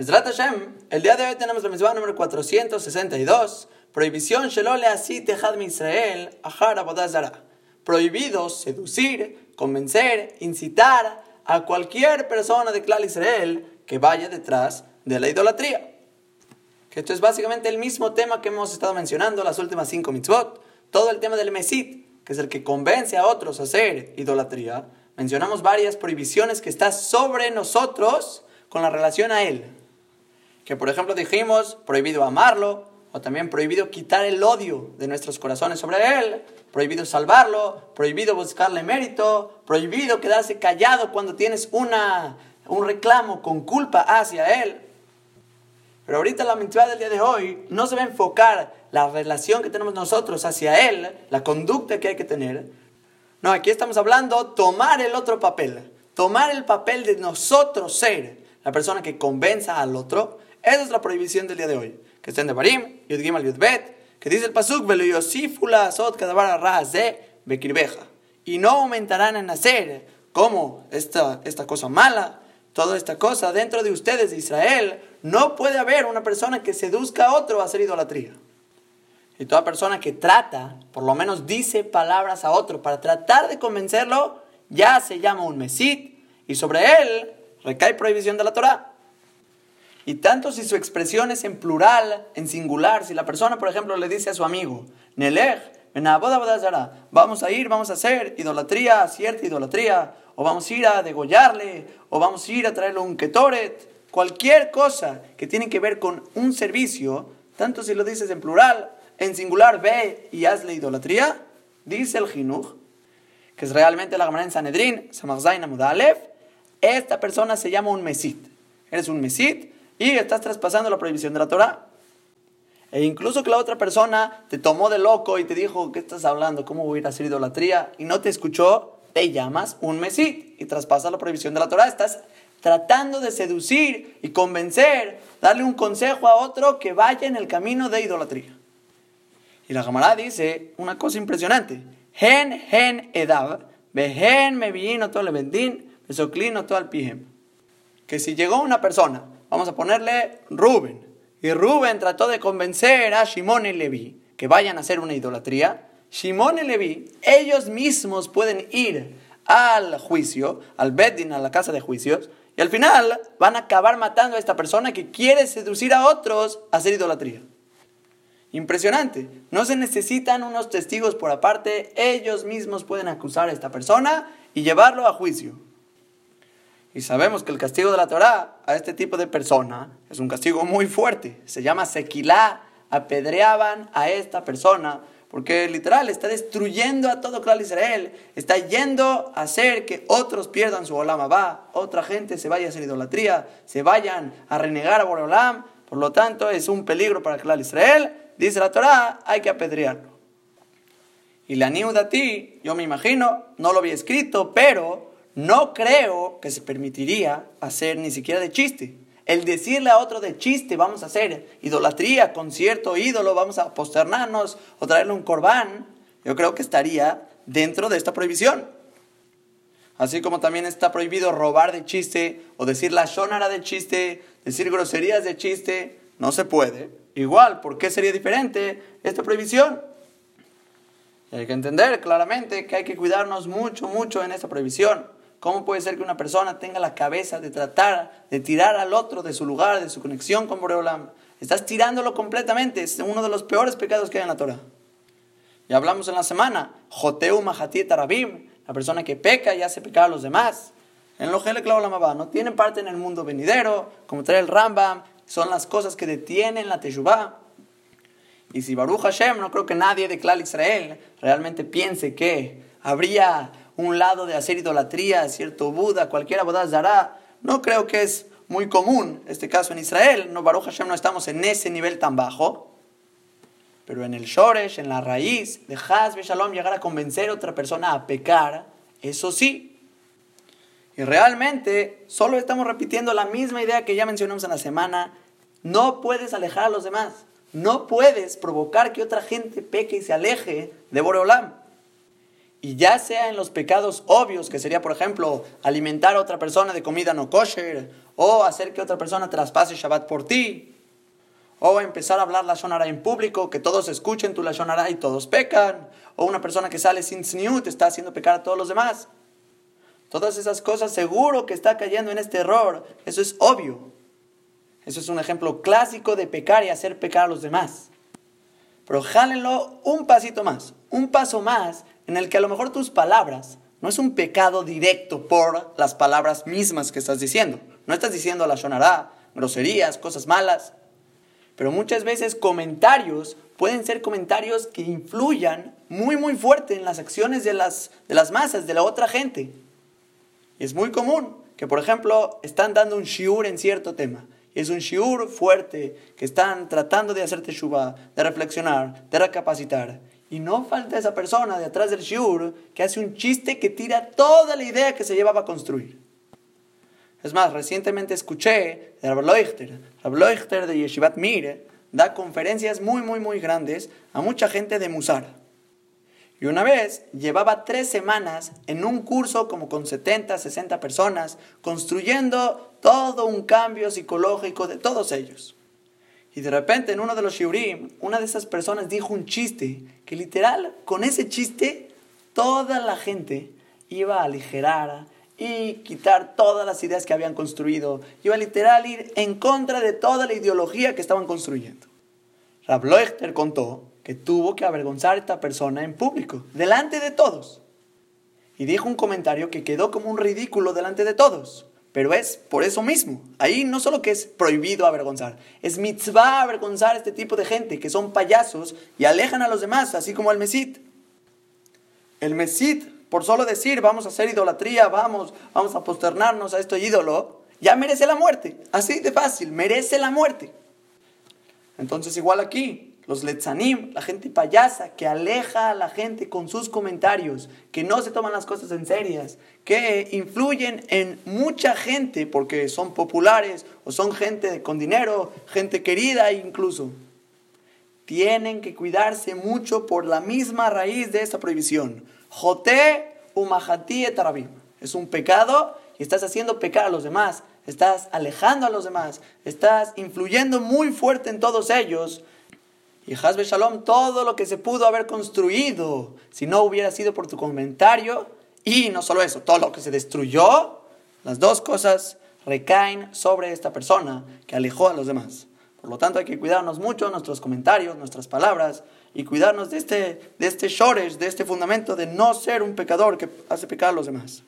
Mesrat Hashem, el día de hoy tenemos la misma número 462, prohibición Shelole Asi Tehad Israel, Ahar Abodazara. Prohibido seducir, convencer, incitar a cualquier persona de Klal Israel que vaya detrás de la idolatría. Que esto es básicamente el mismo tema que hemos estado mencionando las últimas cinco mitzvot. Todo el tema del Mesit, que es el que convence a otros a hacer idolatría. Mencionamos varias prohibiciones que está sobre nosotros con la relación a él que por ejemplo dijimos prohibido amarlo, o también prohibido quitar el odio de nuestros corazones sobre él, prohibido salvarlo, prohibido buscarle mérito, prohibido quedarse callado cuando tienes una, un reclamo con culpa hacia él. Pero ahorita la mentira del día de hoy no se va a enfocar la relación que tenemos nosotros hacia él, la conducta que hay que tener. No, aquí estamos hablando tomar el otro papel, tomar el papel de nosotros ser la persona que convenza al otro esa es la prohibición del día de hoy. Que estén de Barim, Yud Gimal Yud Bet, que dice el Pasuk, y no aumentarán en hacer como esta, esta cosa mala, toda esta cosa dentro de ustedes de Israel, no puede haber una persona que seduzca a otro a hacer idolatría. Y toda persona que trata, por lo menos dice palabras a otro para tratar de convencerlo, ya se llama un mesit, y sobre él recae prohibición de la Torah. Y tanto si su expresión es en plural, en singular, si la persona, por ejemplo, le dice a su amigo, Nelech, vamos a ir, vamos a hacer idolatría, cierta idolatría, o vamos a ir a degollarle, o vamos a ir a traerle un ketoret, cualquier cosa que tiene que ver con un servicio, tanto si lo dices en plural, en singular, ve y hazle idolatría, dice el Jinuj, que es realmente la Gemara en Sanedrín, esta persona se llama un mesit. Eres un mesit y estás traspasando la prohibición de la Torah. E incluso que la otra persona te tomó de loco y te dijo, ¿qué estás hablando? ¿Cómo voy a ir a hacer idolatría? Y no te escuchó, te llamas un mesit y traspasas la prohibición de la Torah. Estás tratando de seducir y convencer, darle un consejo a otro que vaya en el camino de idolatría. Y la Gamará dice una cosa impresionante. Gen, gen, edav, gen me vino todo el bendín, mesoclino todo el pijem. Que si llegó una persona vamos a ponerle Rubén. Y Rubén trató de convencer a Shimon y Levi que vayan a hacer una idolatría. Shimon y Levi, ellos mismos pueden ir al juicio, al Beddin, a la casa de juicios, y al final van a acabar matando a esta persona que quiere seducir a otros a hacer idolatría. Impresionante. No se necesitan unos testigos por aparte, ellos mismos pueden acusar a esta persona y llevarlo a juicio. Y sabemos que el castigo de la Torah a este tipo de persona es un castigo muy fuerte. Se llama sequilá. Apedreaban a esta persona porque literal está destruyendo a todo Clal Israel. Está yendo a hacer que otros pierdan su Olam va, otra gente se vaya a hacer idolatría, se vayan a renegar a Borolam. Por lo tanto, es un peligro para Clal Israel. Dice la Torah, hay que apedrearlo. Y la Niuda a ti, yo me imagino, no lo había escrito, pero no creo que se permitiría hacer ni siquiera de chiste. El decirle a otro de chiste, vamos a hacer idolatría con cierto ídolo, vamos a posternarnos o traerle un corbán, yo creo que estaría dentro de esta prohibición. Así como también está prohibido robar de chiste o decir la shonara de chiste, decir groserías de chiste, no se puede. Igual, ¿por qué sería diferente esta prohibición? hay que entender claramente que hay que cuidarnos mucho, mucho en esta prohibición. ¿Cómo puede ser que una persona tenga la cabeza de tratar de tirar al otro de su lugar, de su conexión con Boreolam? Estás tirándolo completamente. Es uno de los peores pecados que hay en la Torah. Ya hablamos en la semana. Joteu Mahatiet Arabim, la persona que peca y hace pecar a los demás. En lo la no tiene parte en el mundo venidero, como trae el Rambam, son las cosas que detienen la Teshuvah. Y si Baruch Hashem, no creo que nadie de Klal Israel realmente piense que habría un lado de hacer idolatría, cierto Buda, cualquiera Buda dará. No creo que es muy común este caso en Israel. No, Baruch Hashem no estamos en ese nivel tan bajo. Pero en el Shoresh, en la raíz de Hazbe Shalom, llegar a convencer a otra persona a pecar, eso sí. Y realmente solo estamos repitiendo la misma idea que ya mencionamos en la semana. No puedes alejar a los demás. No puedes provocar que otra gente peque y se aleje de Boreolam. Y ya sea en los pecados obvios, que sería, por ejemplo, alimentar a otra persona de comida no kosher, o hacer que otra persona traspase Shabbat por ti, o empezar a hablar la Shonara en público, que todos escuchen tu la Shonara y todos pecan, o una persona que sale sin te está haciendo pecar a todos los demás. Todas esas cosas seguro que está cayendo en este error, eso es obvio. Eso es un ejemplo clásico de pecar y hacer pecar a los demás. Pero jálenlo un pasito más, un paso más en el que a lo mejor tus palabras no es un pecado directo por las palabras mismas que estás diciendo. No estás diciendo la shonará, groserías, cosas malas. Pero muchas veces comentarios pueden ser comentarios que influyan muy muy fuerte en las acciones de las, de las masas, de la otra gente. Es muy común que, por ejemplo, están dando un shiur en cierto tema. Es un shiur fuerte que están tratando de hacerte shuba, de reflexionar, de recapacitar. Y no falta esa persona de atrás del shiur que hace un chiste que tira toda la idea que se llevaba a construir. Es más, recientemente escuché de Rabbi Leuchter, Rabbi Leuchter de Yeshivat Mire, da conferencias muy, muy, muy grandes a mucha gente de Musar. Y una vez llevaba tres semanas en un curso como con 70, 60 personas, construyendo todo un cambio psicológico de todos ellos. Y de repente en uno de los shiurim, una de esas personas dijo un chiste, que literal, con ese chiste, toda la gente iba a aligerar, y quitar todas las ideas que habían construido. Iba a literal ir en contra de toda la ideología que estaban construyendo. Rab Leuchter contó que tuvo que avergonzar a esta persona en público, delante de todos. Y dijo un comentario que quedó como un ridículo delante de todos. Pero es por eso mismo. Ahí no solo que es prohibido avergonzar, es mitzvah avergonzar a este tipo de gente que son payasos y alejan a los demás, así como el Mesit. El Mesit por solo decir vamos a hacer idolatría, vamos, vamos a posternarnos a este ídolo, ya merece la muerte. Así de fácil, merece la muerte. Entonces igual aquí, los letzanim, la gente payasa que aleja a la gente con sus comentarios, que no se toman las cosas en serias, que influyen en mucha gente porque son populares o son gente con dinero, gente querida incluso. Tienen que cuidarse mucho por la misma raíz de esta prohibición Joté umahati etarabim. Es un pecado y estás haciendo pecar a los demás. Estás alejando a los demás. Estás influyendo muy fuerte en todos ellos. Y Hazbe Shalom, todo lo que se pudo haber construido, si no hubiera sido por tu comentario, y no solo eso, todo lo que se destruyó, las dos cosas recaen sobre esta persona que alejó a los demás. Por lo tanto, hay que cuidarnos mucho nuestros comentarios, nuestras palabras, y cuidarnos de este, de este de este fundamento de no ser un pecador que hace pecar a los demás.